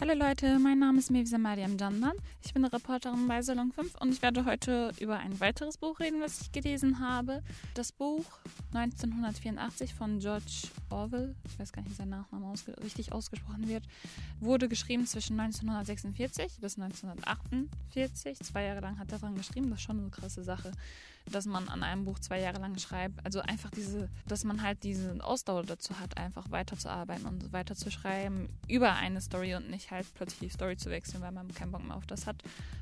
Hallo Leute, mein Name ist Mevisa Mariam Jandan. Ich bin eine Reporterin bei Salon 5 und ich werde heute über ein weiteres Buch reden, was ich gelesen habe. Das Buch 1984 von George Orwell, ich weiß gar nicht, wie sein Nachname ausge richtig ausgesprochen wird, wurde geschrieben zwischen 1946 bis 1948. Zwei Jahre lang hat er daran geschrieben. Das ist schon eine krasse Sache, dass man an einem Buch zwei Jahre lang schreibt. Also einfach diese, dass man halt diese Ausdauer dazu hat, einfach weiterzuarbeiten und weiter zu schreiben über eine Story und nicht halt plötzlich die Story zu wechseln, weil man keinen Bock mehr auf das hat,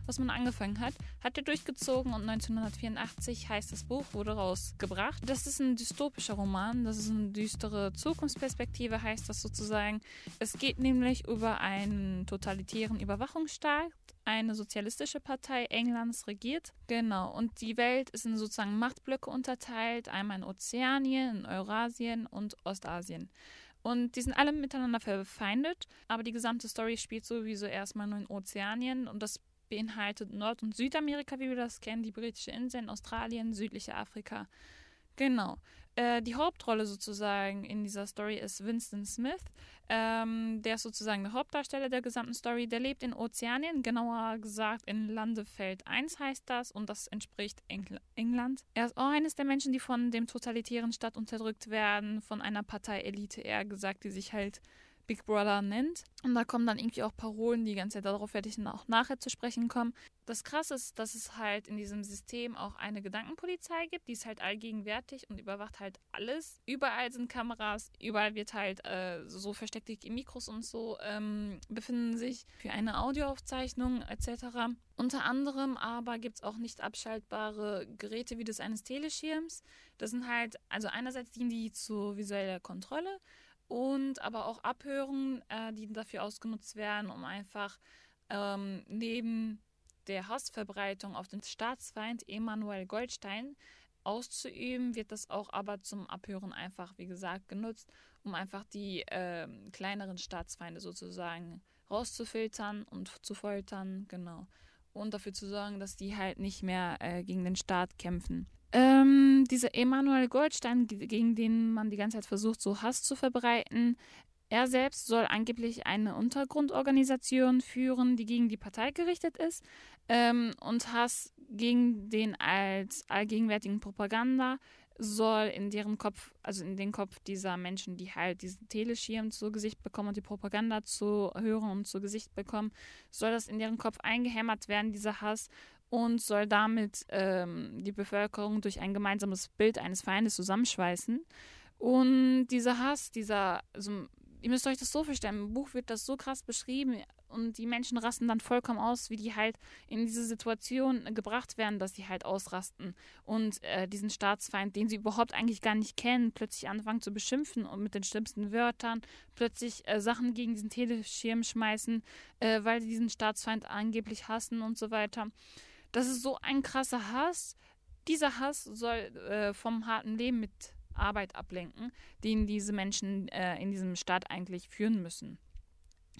was man angefangen hat. Hat er durchgezogen und 1984 heißt das Buch, wurde rausgebracht. Das ist ein dystopischer Roman, das ist eine düstere Zukunftsperspektive, heißt das sozusagen. Es geht nämlich über einen totalitären Überwachungsstaat, eine sozialistische Partei Englands regiert. Genau. Und die Welt ist in sozusagen Machtblöcke unterteilt. Einmal in Ozeanien, in Eurasien und Ostasien. Und die sind alle miteinander verfeindet, aber die gesamte Story spielt sowieso erstmal nur in Ozeanien und das beinhaltet Nord- und Südamerika, wie wir das kennen, die britische Inseln, Australien, südliche Afrika. Genau. Äh, die Hauptrolle sozusagen in dieser Story ist Winston Smith. Ähm, der ist sozusagen der Hauptdarsteller der gesamten Story. Der lebt in Ozeanien, genauer gesagt in Landefeld 1 heißt das und das entspricht Engl England. Er ist auch eines der Menschen, die von dem totalitären Staat unterdrückt werden, von einer Parteielite eher gesagt, die sich halt Big Brother nennt. Und da kommen dann irgendwie auch Parolen die ganze Zeit, darauf werde ich auch nachher zu sprechen kommen. Das Krasse ist, dass es halt in diesem System auch eine Gedankenpolizei gibt, die ist halt allgegenwärtig und überwacht halt alles. Überall sind Kameras, überall wird halt äh, so versteckte Mikros und so ähm, befinden sich für eine Audioaufzeichnung etc. Unter anderem aber gibt es auch nicht abschaltbare Geräte wie das eines Teleschirms. Das sind halt, also einerseits dienen die zur visueller Kontrolle, und aber auch Abhören, äh, die dafür ausgenutzt werden, um einfach ähm, neben der Hassverbreitung auf den Staatsfeind Emanuel Goldstein auszuüben, wird das auch aber zum Abhören einfach, wie gesagt, genutzt, um einfach die äh, kleineren Staatsfeinde sozusagen rauszufiltern und zu foltern, genau. Und dafür zu sorgen, dass die halt nicht mehr äh, gegen den Staat kämpfen. Ähm, dieser Emanuel Goldstein, gegen den man die ganze Zeit versucht, so Hass zu verbreiten, er selbst soll angeblich eine Untergrundorganisation führen, die gegen die Partei gerichtet ist ähm, und Hass gegen den als allgegenwärtigen Propaganda soll in deren Kopf, also in den Kopf dieser Menschen, die halt diesen Teleschirm zu Gesicht bekommen und die Propaganda zu hören und zu Gesicht bekommen, soll das in deren Kopf eingehämmert werden, dieser Hass, und soll damit ähm, die Bevölkerung durch ein gemeinsames Bild eines Feindes zusammenschweißen. Und dieser Hass, dieser, also ihr müsst euch das so vorstellen, im Buch wird das so krass beschrieben und die Menschen rasten dann vollkommen aus, wie die halt in diese Situation gebracht werden, dass sie halt ausrasten und äh, diesen Staatsfeind, den sie überhaupt eigentlich gar nicht kennen, plötzlich anfangen zu beschimpfen und mit den schlimmsten Wörtern plötzlich äh, Sachen gegen diesen Teleschirm schmeißen, äh, weil sie diesen Staatsfeind angeblich hassen und so weiter. Das ist so ein krasser Hass. Dieser Hass soll äh, vom harten Leben mit Arbeit ablenken, den diese Menschen äh, in diesem Staat eigentlich führen müssen.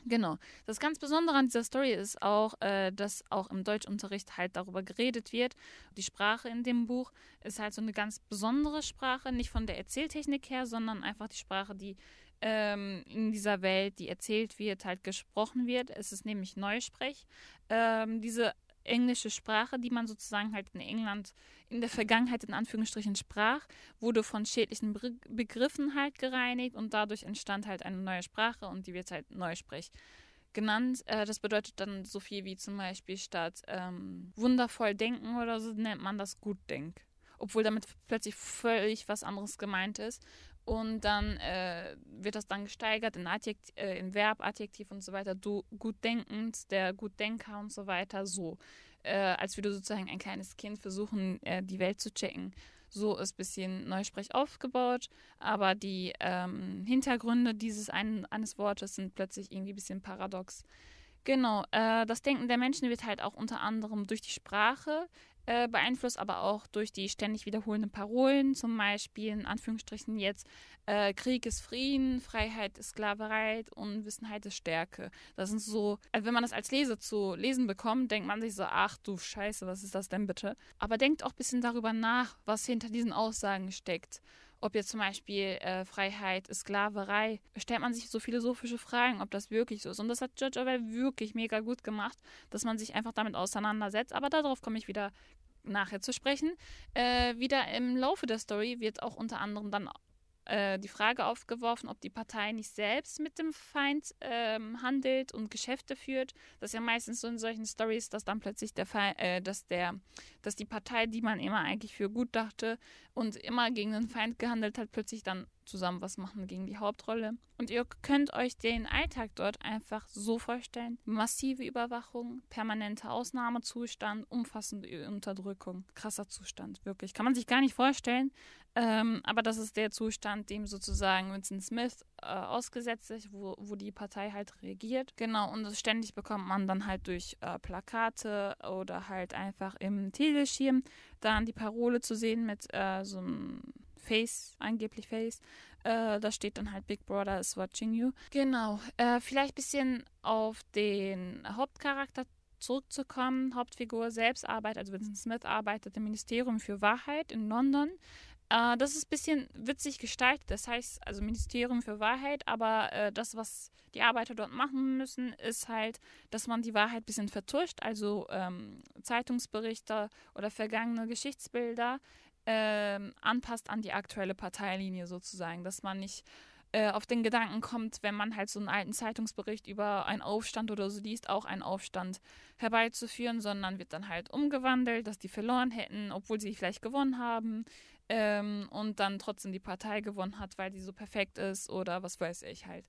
Genau. Das ganz Besondere an dieser Story ist auch, äh, dass auch im Deutschunterricht halt darüber geredet wird. Die Sprache in dem Buch ist halt so eine ganz besondere Sprache, nicht von der Erzähltechnik her, sondern einfach die Sprache, die ähm, in dieser Welt, die erzählt wird, halt gesprochen wird. Es ist nämlich Neusprech. Ähm, diese englische Sprache, die man sozusagen halt in England in der Vergangenheit in Anführungsstrichen sprach, wurde von schädlichen Be Begriffen halt gereinigt und dadurch entstand halt eine neue Sprache und die wird halt Neusprech genannt. Äh, das bedeutet dann so viel wie zum Beispiel statt ähm, wundervoll denken oder so nennt man das Gutdenk. Obwohl damit plötzlich völlig was anderes gemeint ist. Und dann äh, wird das dann gesteigert in, Adjekt, äh, in Verb, Adjektiv und so weiter. Du gut denkend, der Gutdenker und so weiter. So. Äh, als würde sozusagen ein kleines Kind versuchen, äh, die Welt zu checken. So ist ein bisschen Neusprech aufgebaut, aber die ähm, Hintergründe dieses einen, eines Wortes sind plötzlich irgendwie ein bisschen paradox. Genau, äh, das Denken der Menschen wird halt auch unter anderem durch die Sprache äh, beeinflusst, aber auch durch die ständig wiederholenden Parolen, zum Beispiel in Anführungsstrichen jetzt äh, Krieg ist Frieden, Freiheit ist Sklaverei, Unwissenheit ist Stärke. Das sind so, also wenn man das als Leser zu lesen bekommt, denkt man sich so, ach du Scheiße, was ist das denn bitte? Aber denkt auch ein bisschen darüber nach, was hinter diesen Aussagen steckt. Ob jetzt zum Beispiel äh, Freiheit Sklaverei, stellt man sich so philosophische Fragen, ob das wirklich so ist. Und das hat George Orwell wirklich mega gut gemacht, dass man sich einfach damit auseinandersetzt. Aber darauf komme ich wieder nachher zu sprechen. Äh, wieder im Laufe der Story wird auch unter anderem dann äh, die Frage aufgeworfen, ob die Partei nicht selbst mit dem Feind ähm, handelt und Geschäfte führt. Das ist ja meistens so in solchen Stories, dass dann plötzlich der Feind, äh, dass der, dass die Partei, die man immer eigentlich für gut dachte und immer gegen den Feind gehandelt hat, plötzlich dann zusammen was machen gegen die Hauptrolle. Und ihr könnt euch den Alltag dort einfach so vorstellen. Massive Überwachung, permanenter Ausnahmezustand, umfassende Unterdrückung. Krasser Zustand, wirklich. Kann man sich gar nicht vorstellen. Ähm, aber das ist der Zustand, dem sozusagen Vincent Smith äh, ausgesetzt ist, wo, wo die Partei halt regiert. Genau, und das ständig bekommt man dann halt durch äh, Plakate oder halt einfach im Teleschirm dann die Parole zu sehen mit äh, so einem Face, angeblich Face. Äh, da steht dann halt Big Brother is watching you. Genau. Äh, vielleicht ein bisschen auf den Hauptcharakter zurückzukommen. Hauptfigur selbst arbeitet, also Vincent Smith arbeitet im Ministerium für Wahrheit in London. Äh, das ist ein bisschen witzig gestaltet. Das heißt, also Ministerium für Wahrheit, aber äh, das, was die Arbeiter dort machen müssen, ist halt, dass man die Wahrheit ein bisschen vertuscht, also ähm, Zeitungsberichte oder vergangene Geschichtsbilder ähm, anpasst an die aktuelle Parteilinie sozusagen, dass man nicht äh, auf den Gedanken kommt, wenn man halt so einen alten Zeitungsbericht über einen Aufstand oder so liest, auch einen Aufstand herbeizuführen, sondern wird dann halt umgewandelt, dass die verloren hätten, obwohl sie vielleicht gewonnen haben ähm, und dann trotzdem die Partei gewonnen hat, weil die so perfekt ist oder was weiß ich halt.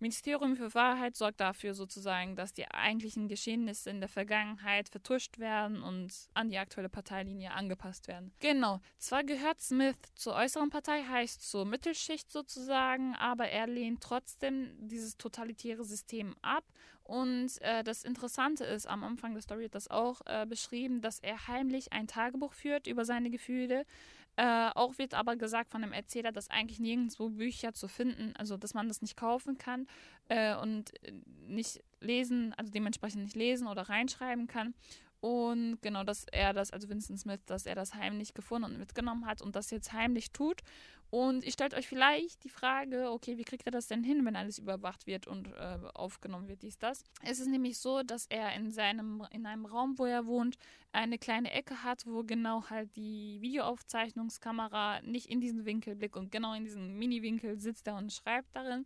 Ministerium für Wahrheit sorgt dafür sozusagen, dass die eigentlichen Geschehnisse in der Vergangenheit vertuscht werden und an die aktuelle Parteilinie angepasst werden. Genau. Zwar gehört Smith zur äußeren Partei, heißt zur Mittelschicht sozusagen, aber er lehnt trotzdem dieses totalitäre System ab. Und äh, das Interessante ist, am Anfang der Story wird das auch äh, beschrieben, dass er heimlich ein Tagebuch führt über seine Gefühle äh, auch wird aber gesagt von dem Erzähler, dass eigentlich nirgendwo Bücher zu finden, also dass man das nicht kaufen kann äh, und nicht lesen, also dementsprechend nicht lesen oder reinschreiben kann. Und genau, dass er das, also Vincent Smith, dass er das heimlich gefunden und mitgenommen hat und das jetzt heimlich tut. Und ihr stellt euch vielleicht die Frage, okay, wie kriegt er das denn hin, wenn alles überwacht wird und äh, aufgenommen wird, dies, das? Es ist nämlich so, dass er in seinem, in einem Raum, wo er wohnt, eine kleine Ecke hat, wo genau halt die Videoaufzeichnungskamera nicht in diesen Winkel blickt und genau in diesem Mini-Winkel sitzt er und schreibt darin.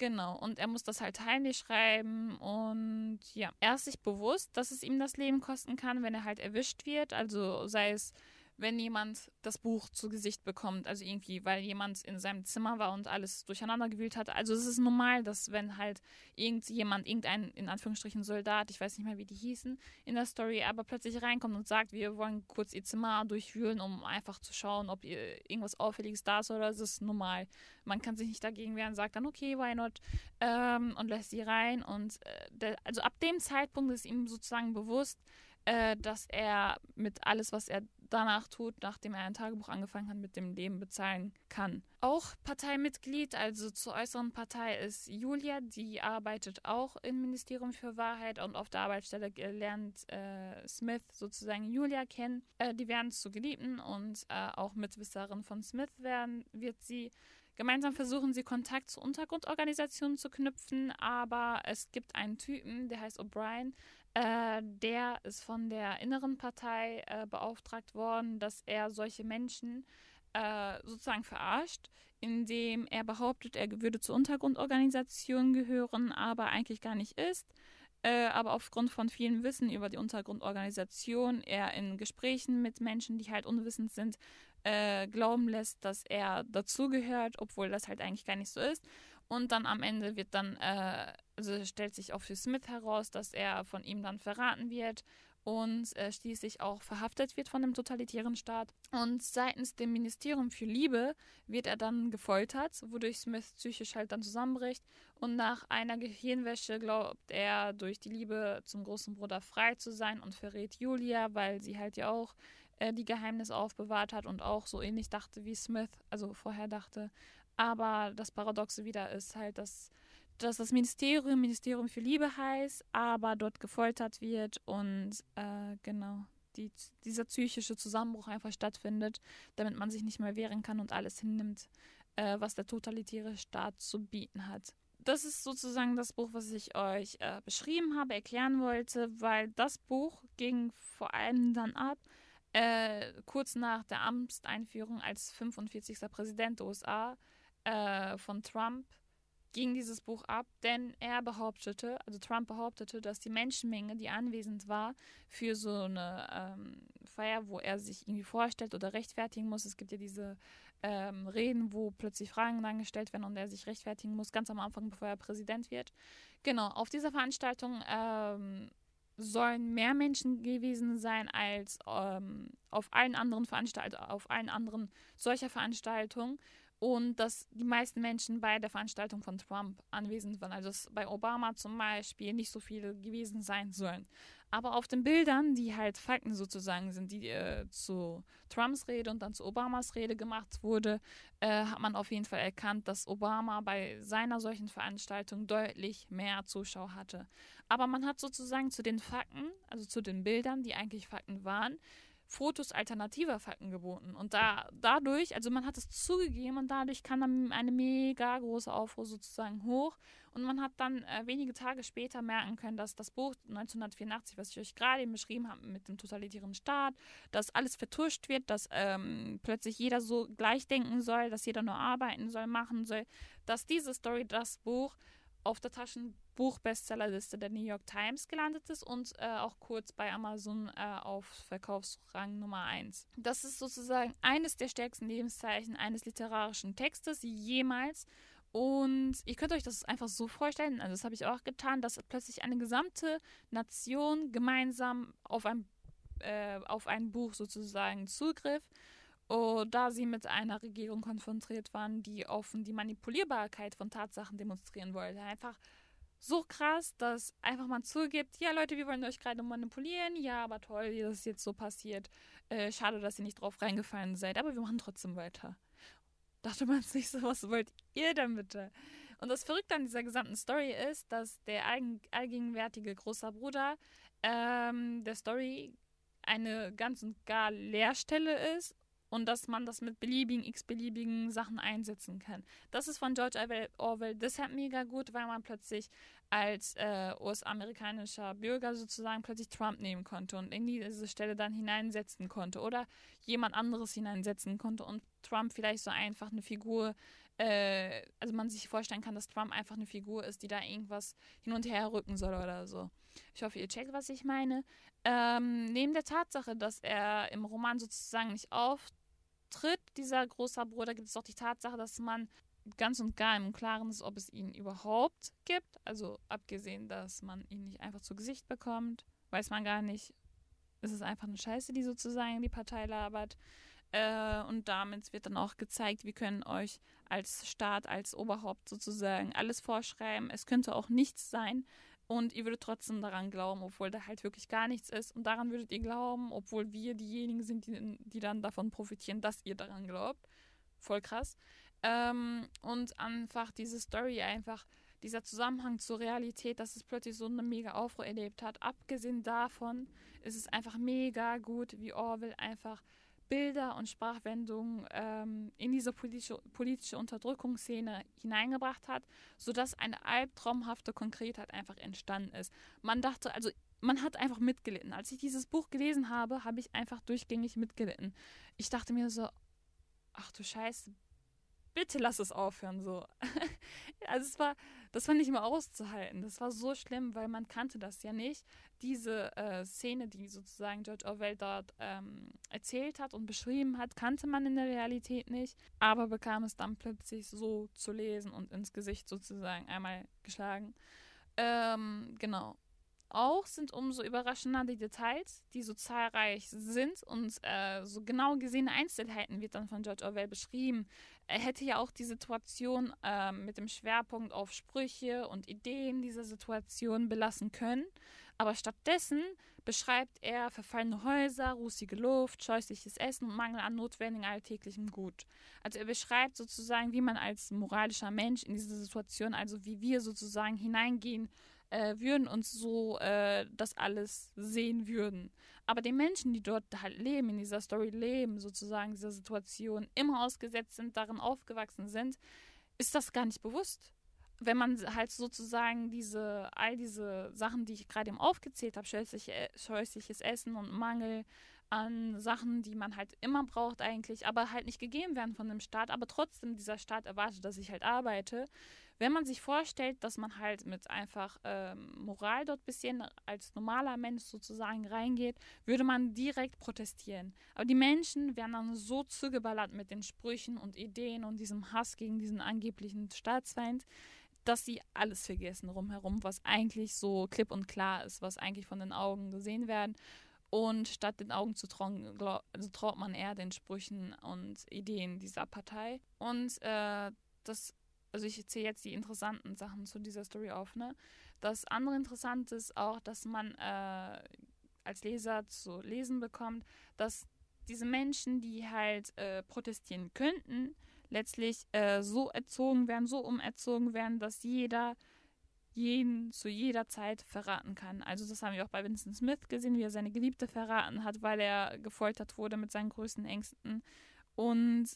Genau, und er muss das halt heimlich schreiben und ja, er ist sich bewusst, dass es ihm das Leben kosten kann, wenn er halt erwischt wird, also sei es wenn jemand das Buch zu Gesicht bekommt, also irgendwie, weil jemand in seinem Zimmer war und alles durcheinander gewühlt hat. Also es ist normal, dass wenn halt irgendjemand, irgendein, in Anführungsstrichen Soldat, ich weiß nicht mehr, wie die hießen, in der Story, aber plötzlich reinkommt und sagt, wir wollen kurz ihr Zimmer durchwühlen, um einfach zu schauen, ob irgendwas Auffälliges da ist oder es ist normal. Man kann sich nicht dagegen wehren, sagt dann, okay, why not, ähm, und lässt sie rein. Und äh, der, also ab dem Zeitpunkt ist ihm sozusagen bewusst, äh, dass er mit alles, was er danach tut, nachdem er ein Tagebuch angefangen hat, mit dem Leben bezahlen kann. Auch Parteimitglied, also zur äußeren Partei, ist Julia. Die arbeitet auch im Ministerium für Wahrheit und auf der Arbeitsstelle lernt äh, Smith sozusagen Julia kennen. Äh, die werden zu Geliebten und äh, auch Mitwisserin von Smith werden, wird sie. Gemeinsam versuchen sie Kontakt zu Untergrundorganisationen zu knüpfen, aber es gibt einen Typen, der heißt O'Brien, äh, der ist von der inneren Partei äh, beauftragt worden, dass er solche Menschen äh, sozusagen verarscht, indem er behauptet, er würde zur Untergrundorganisation gehören, aber eigentlich gar nicht ist. Äh, aber aufgrund von vielem Wissen über die Untergrundorganisation er in Gesprächen mit Menschen, die halt unwissend sind, äh, glauben lässt, dass er dazugehört, obwohl das halt eigentlich gar nicht so ist. Und dann am Ende wird dann, äh, also stellt sich auch für Smith heraus, dass er von ihm dann verraten wird und äh, schließlich auch verhaftet wird von dem totalitären Staat. Und seitens dem Ministerium für Liebe wird er dann gefoltert, wodurch Smith psychisch halt dann zusammenbricht. Und nach einer Gehirnwäsche glaubt er, durch die Liebe zum großen Bruder frei zu sein und verrät Julia, weil sie halt ja auch äh, die Geheimnisse aufbewahrt hat und auch so ähnlich dachte wie Smith, also vorher dachte. Aber das Paradoxe wieder ist halt, dass, dass das Ministerium Ministerium für Liebe heißt, aber dort gefoltert wird und äh, genau die, dieser psychische Zusammenbruch einfach stattfindet, damit man sich nicht mehr wehren kann und alles hinnimmt, äh, was der totalitäre Staat zu bieten hat. Das ist sozusagen das Buch, was ich euch äh, beschrieben habe, erklären wollte, weil das Buch ging vor allem dann ab, äh, kurz nach der Amtseinführung als 45. Präsident der USA äh, von Trump ging dieses Buch ab, denn er behauptete, also Trump behauptete, dass die Menschenmenge, die anwesend war für so eine ähm, Feier, wo er sich irgendwie vorstellt oder rechtfertigen muss. Es gibt ja diese ähm, Reden, wo plötzlich Fragen dann gestellt werden und er sich rechtfertigen muss, ganz am Anfang, bevor er Präsident wird. Genau, auf dieser Veranstaltung ähm, sollen mehr Menschen gewesen sein als ähm, auf allen anderen Veranstaltungen, auf allen anderen solcher Veranstaltungen und dass die meisten Menschen bei der Veranstaltung von Trump anwesend waren. Also dass bei Obama zum Beispiel nicht so viele gewesen sein sollen. Aber auf den Bildern, die halt Fakten sozusagen sind, die äh, zu Trumps Rede und dann zu Obamas Rede gemacht wurde, äh, hat man auf jeden Fall erkannt, dass Obama bei seiner solchen Veranstaltung deutlich mehr Zuschauer hatte. Aber man hat sozusagen zu den Fakten, also zu den Bildern, die eigentlich Fakten waren, Fotos alternativer Fakten geboten. Und da, dadurch, also man hat es zugegeben und dadurch kam dann eine mega große Aufruhr sozusagen hoch. Und man hat dann äh, wenige Tage später merken können, dass das Buch 1984, was ich euch gerade eben beschrieben habe, mit dem totalitären Staat, dass alles vertuscht wird, dass ähm, plötzlich jeder so gleich denken soll, dass jeder nur arbeiten soll, machen soll, dass diese Story, das Buch, auf der Taschenbuch-Bestsellerliste der New York Times gelandet ist und äh, auch kurz bei Amazon äh, auf Verkaufsrang Nummer 1. Das ist sozusagen eines der stärksten Lebenszeichen eines literarischen Textes jemals. Und ihr könnt euch das einfach so vorstellen, also das habe ich auch getan, dass plötzlich eine gesamte Nation gemeinsam auf ein, äh, auf ein Buch sozusagen zugriff da sie mit einer Regierung konfrontiert waren, die offen die Manipulierbarkeit von Tatsachen demonstrieren wollte. Einfach so krass, dass einfach man zugibt, ja Leute, wir wollen euch gerade manipulieren, ja, aber toll, dass es jetzt so passiert. Äh, schade, dass ihr nicht drauf reingefallen seid, aber wir machen trotzdem weiter. Dachte man sich so, was wollt ihr denn bitte? Und das Verrückte an dieser gesamten Story ist, dass der allgegenwärtige großer Bruder ähm, der Story eine ganz und gar Leerstelle ist und dass man das mit beliebigen, x-beliebigen Sachen einsetzen kann. Das ist von George Orwell deshalb mega gut, weil man plötzlich als äh, US-amerikanischer Bürger sozusagen plötzlich Trump nehmen konnte und in diese Stelle dann hineinsetzen konnte oder jemand anderes hineinsetzen konnte und Trump vielleicht so einfach eine Figur, äh, also man sich vorstellen kann, dass Trump einfach eine Figur ist, die da irgendwas hin und her rücken soll oder so. Ich hoffe, ihr checkt, was ich meine. Ähm, neben der Tatsache, dass er im Roman sozusagen nicht auftaucht, dieser großer Bruder, gibt es auch die Tatsache, dass man ganz und gar im Klaren ist, ob es ihn überhaupt gibt. Also abgesehen, dass man ihn nicht einfach zu Gesicht bekommt, weiß man gar nicht. Es ist einfach eine Scheiße, die sozusagen die Partei labert. Äh, und damit wird dann auch gezeigt, wir können euch als Staat, als Oberhaupt sozusagen alles vorschreiben. Es könnte auch nichts sein, und ihr würdet trotzdem daran glauben, obwohl da halt wirklich gar nichts ist. Und daran würdet ihr glauben, obwohl wir diejenigen sind, die, die dann davon profitieren, dass ihr daran glaubt. Voll krass. Ähm, und einfach diese Story einfach, dieser Zusammenhang zur Realität, dass es plötzlich so eine mega Aufruhr erlebt hat. Abgesehen davon ist es einfach mega gut, wie Orwell einfach Bilder und Sprachwendungen ähm, in diese politische, politische Unterdrückungsszene hineingebracht hat, sodass eine albtraumhafte Konkretheit einfach entstanden ist. Man dachte, also man hat einfach mitgelitten. Als ich dieses Buch gelesen habe, habe ich einfach durchgängig mitgelitten. Ich dachte mir so, ach du Scheiße, bitte lass es aufhören so. also es war, das war nicht mehr auszuhalten. Das war so schlimm, weil man kannte das ja nicht. Diese äh, Szene, die sozusagen George Orwell dort ähm, erzählt hat und beschrieben hat, kannte man in der Realität nicht, aber bekam es dann plötzlich so zu lesen und ins Gesicht sozusagen einmal geschlagen. Ähm, genau. Auch sind umso überraschender die Details, die so zahlreich sind und äh, so genau gesehene Einzelheiten wird dann von George Orwell beschrieben. Er hätte ja auch die Situation äh, mit dem Schwerpunkt auf Sprüche und Ideen dieser Situation belassen können, aber stattdessen beschreibt er verfallene Häuser, rußige Luft, scheußliches Essen und Mangel an notwendigem alltäglichem Gut. Also er beschreibt sozusagen, wie man als moralischer Mensch in diese Situation, also wie wir sozusagen hineingehen äh, würden und so äh, das alles sehen würden. Aber die Menschen, die dort halt leben, in dieser Story leben, sozusagen dieser Situation, immer ausgesetzt sind, darin aufgewachsen sind, ist das gar nicht bewusst. Wenn man halt sozusagen diese, all diese Sachen, die ich gerade eben aufgezählt habe, scheußliches Essen und Mangel an Sachen, die man halt immer braucht eigentlich, aber halt nicht gegeben werden von dem Staat, aber trotzdem dieser Staat erwartet, dass ich halt arbeite. Wenn man sich vorstellt, dass man halt mit einfach ähm, Moral dort bisschen als normaler Mensch sozusagen reingeht, würde man direkt protestieren. Aber die Menschen werden dann so zugeballert mit den Sprüchen und Ideen und diesem Hass gegen diesen angeblichen Staatsfeind, dass sie alles vergessen rumherum, was eigentlich so klipp und klar ist, was eigentlich von den Augen gesehen werden. Und statt den Augen zu trauen, also traut man eher den Sprüchen und Ideen dieser Partei. Und äh, das, also ich zähle jetzt die interessanten Sachen zu dieser Story auf. Ne? Das andere Interessante ist auch, dass man äh, als Leser zu lesen bekommt, dass diese Menschen, die halt äh, protestieren könnten, letztlich äh, so erzogen werden, so umerzogen werden, dass jeder jeden zu jeder Zeit verraten kann. Also das haben wir auch bei Vincent Smith gesehen, wie er seine Geliebte verraten hat, weil er gefoltert wurde mit seinen größten Ängsten. Und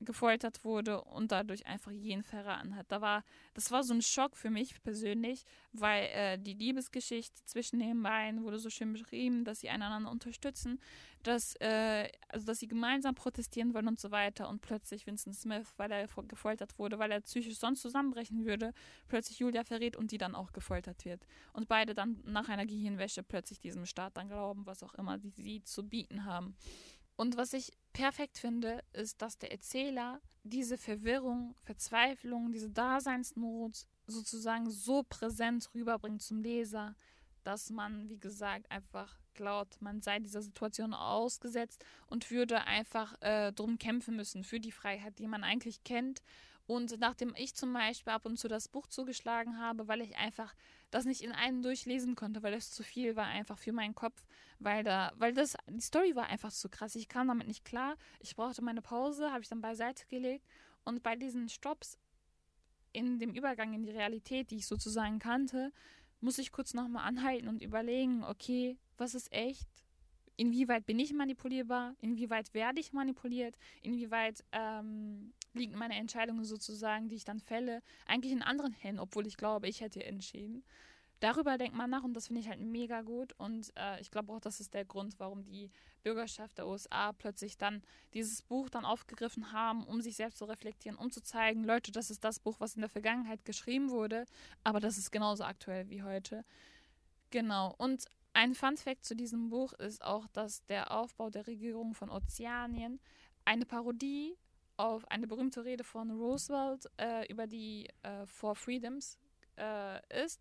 gefoltert wurde und dadurch einfach jeden verraten hat. Da war, das war so ein Schock für mich persönlich, weil äh, die Liebesgeschichte zwischen den beiden wurde so schön beschrieben, dass sie einander unterstützen, dass, äh, also dass sie gemeinsam protestieren wollen und so weiter. Und plötzlich Vincent Smith, weil er gefoltert wurde, weil er psychisch sonst zusammenbrechen würde, plötzlich Julia verrät und die dann auch gefoltert wird. Und beide dann nach einer Gehirnwäsche plötzlich diesem Staat dann glauben, was auch immer die sie zu bieten haben. Und was ich perfekt finde, ist, dass der Erzähler diese Verwirrung, Verzweiflung, diese Daseinsnot sozusagen so präsent rüberbringt zum Leser, dass man, wie gesagt, einfach glaubt, man sei dieser Situation ausgesetzt und würde einfach äh, drum kämpfen müssen für die Freiheit, die man eigentlich kennt. Und nachdem ich zum Beispiel ab und zu das Buch zugeschlagen habe, weil ich einfach das nicht in einem durchlesen konnte, weil es zu viel war einfach für meinen Kopf, weil da, weil das, die Story war einfach zu krass. Ich kam damit nicht klar. Ich brauchte meine Pause, habe ich dann beiseite gelegt. Und bei diesen Stops in dem Übergang in die Realität, die ich sozusagen kannte, muss ich kurz nochmal anhalten und überlegen, okay, was ist echt? Inwieweit bin ich manipulierbar? Inwieweit werde ich manipuliert? Inwieweit ähm, liegen meine Entscheidungen sozusagen, die ich dann fälle, eigentlich in anderen Händen, obwohl ich glaube, ich hätte entschieden. Darüber denkt man nach und das finde ich halt mega gut. Und äh, ich glaube auch, das ist der Grund, warum die Bürgerschaft der USA plötzlich dann dieses Buch dann aufgegriffen haben, um sich selbst zu reflektieren, um zu zeigen, Leute, das ist das Buch, was in der Vergangenheit geschrieben wurde, aber das ist genauso aktuell wie heute. Genau. Und ein Fun Fact zu diesem Buch ist auch, dass der Aufbau der Regierung von Ozeanien eine Parodie auf eine berühmte Rede von Roosevelt äh, über die äh, Four Freedoms äh, ist.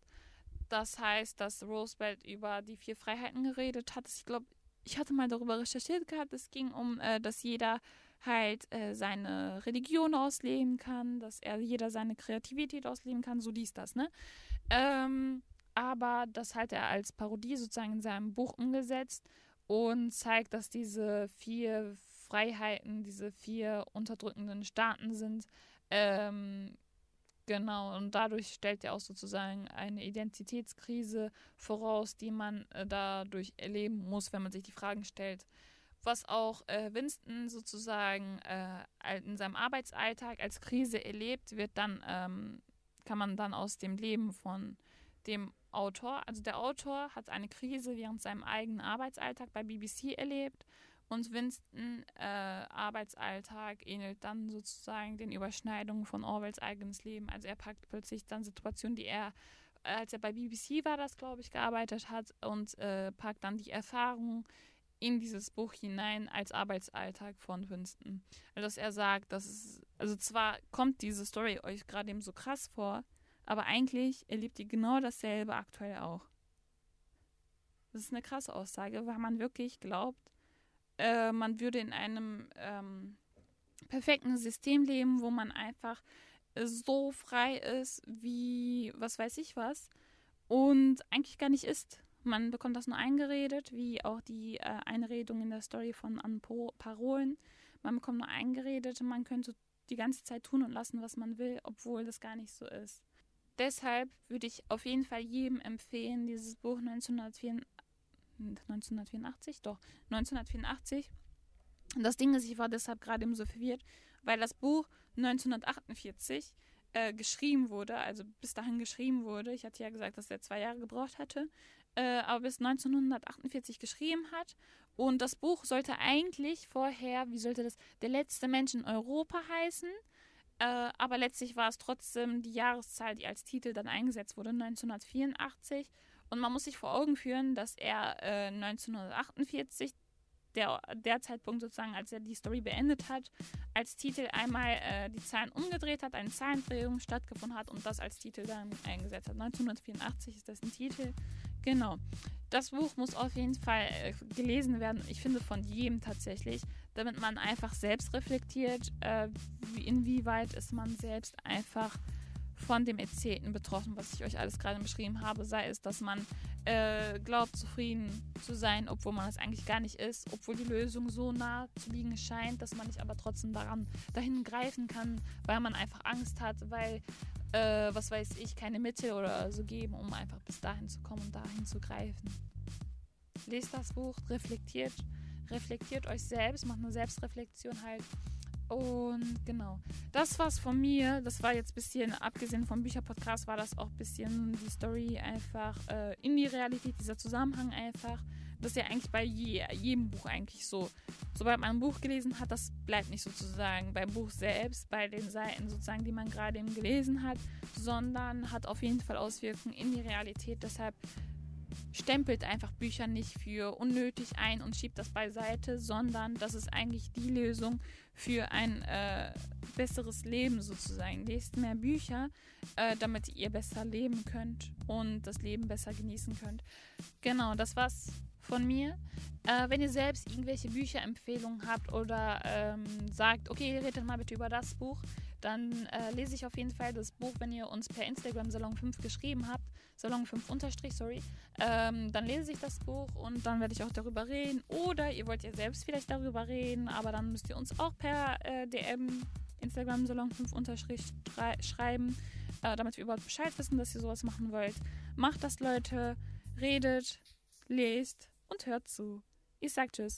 Das heißt, dass Roosevelt über die vier Freiheiten geredet hat. Ich glaube, ich hatte mal darüber recherchiert gehabt. Es ging um, äh, dass jeder halt äh, seine Religion ausleben kann, dass er jeder seine Kreativität ausleben kann. So dies das, ne? Ähm, aber das hat er als Parodie sozusagen in seinem Buch umgesetzt und zeigt, dass diese vier Freiheiten, diese vier unterdrückenden Staaten sind. Ähm, genau, und dadurch stellt er auch sozusagen eine Identitätskrise voraus, die man äh, dadurch erleben muss, wenn man sich die Fragen stellt. Was auch äh, Winston sozusagen äh, in seinem Arbeitsalltag als Krise erlebt, wird dann, ähm, kann man dann aus dem Leben von dem Autor, also der Autor hat eine Krise während seinem eigenen Arbeitsalltag bei BBC erlebt und Winston äh, Arbeitsalltag ähnelt dann sozusagen den Überschneidungen von Orwells eigenes Leben. Also er packt plötzlich dann Situationen, die er, als er bei BBC war, das glaube ich, gearbeitet hat und äh, packt dann die Erfahrungen in dieses Buch hinein als Arbeitsalltag von Winston. Also dass er sagt, dass es, also zwar kommt diese Story euch gerade eben so krass vor, aber eigentlich erlebt ihr genau dasselbe aktuell auch. Das ist eine krasse Aussage, weil man wirklich glaubt, äh, man würde in einem ähm, perfekten System leben, wo man einfach so frei ist wie was weiß ich was und eigentlich gar nicht ist. Man bekommt das nur eingeredet, wie auch die äh, Einredung in der Story von An Parolen. Man bekommt nur eingeredet, man könnte die ganze Zeit tun und lassen, was man will, obwohl das gar nicht so ist. Deshalb würde ich auf jeden Fall jedem empfehlen, dieses Buch 1984, 1984, doch, 1984. Das Ding ist, ich war deshalb gerade eben so verwirrt, weil das Buch 1948 äh, geschrieben wurde, also bis dahin geschrieben wurde. Ich hatte ja gesagt, dass er zwei Jahre gebraucht hatte, äh, aber bis 1948 geschrieben hat. Und das Buch sollte eigentlich vorher, wie sollte das, der letzte Mensch in Europa heißen. Äh, aber letztlich war es trotzdem die Jahreszahl, die als Titel dann eingesetzt wurde, 1984. Und man muss sich vor Augen führen, dass er äh, 1948 der, der Zeitpunkt sozusagen, als er die Story beendet hat, als Titel einmal äh, die Zahlen umgedreht hat, eine Zahlendrehung stattgefunden hat und das als Titel dann eingesetzt hat. 1984 ist das ein Titel. Genau. Das Buch muss auf jeden Fall äh, gelesen werden. Ich finde von jedem tatsächlich, damit man einfach selbst reflektiert, äh, wie, inwieweit ist man selbst einfach von dem Erzählten betroffen, was ich euch alles gerade beschrieben habe, sei es, dass man äh, glaubt, zufrieden zu sein, obwohl man es eigentlich gar nicht ist, obwohl die Lösung so nah zu liegen scheint, dass man nicht aber trotzdem daran dahin greifen kann, weil man einfach Angst hat, weil äh, was weiß ich, keine Mittel oder so geben, um einfach bis dahin zu kommen und dahin zu greifen. Lest das Buch, reflektiert, reflektiert euch selbst, macht eine Selbstreflexion halt und genau, das war's von mir. Das war jetzt ein bisschen, abgesehen vom Bücherpodcast, war das auch ein bisschen die Story einfach äh, in die Realität, dieser Zusammenhang einfach. Das ist ja eigentlich bei je, jedem Buch eigentlich so. Sobald man ein Buch gelesen hat, das bleibt nicht sozusagen beim Buch selbst, bei den Seiten sozusagen, die man gerade eben gelesen hat, sondern hat auf jeden Fall Auswirkungen in die Realität. Deshalb stempelt einfach Bücher nicht für unnötig ein und schiebt das beiseite, sondern das ist eigentlich die Lösung für ein äh, besseres Leben sozusagen. Lest mehr Bücher, äh, damit ihr besser leben könnt und das Leben besser genießen könnt. Genau, das war's von mir. Äh, wenn ihr selbst irgendwelche Bücherempfehlungen habt oder ähm, sagt, okay, redet mal bitte über das Buch, dann äh, lese ich auf jeden Fall das Buch, wenn ihr uns per Instagram Salon 5 geschrieben habt, Salon 5 unterstrich, sorry, ähm, dann lese ich das Buch und dann werde ich auch darüber reden. Oder ihr wollt ja selbst vielleicht darüber reden, aber dann müsst ihr uns auch per äh, DM Instagram Salon 5 unterstrich schreiben, äh, damit wir überhaupt Bescheid wissen, dass ihr sowas machen wollt. Macht das, Leute, redet, lest und hört zu. Ich sag Tschüss.